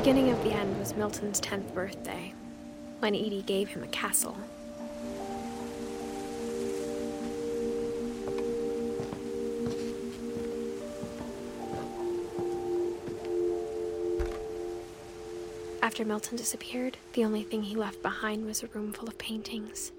beginning of the end was Milton's 10th birthday, when Edie gave him a castle. After Milton disappeared, the only thing he left behind was a room full of paintings.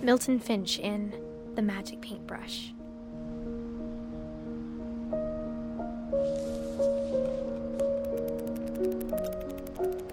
Milton Finch in The Magic Paintbrush.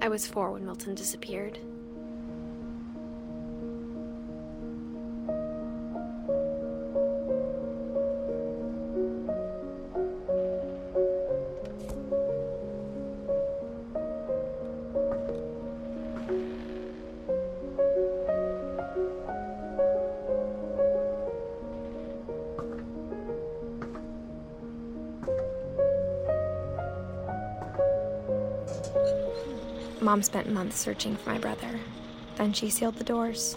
I was four when Milton disappeared. Mom spent months searching for my brother. Then she sealed the doors.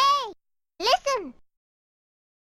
Listen!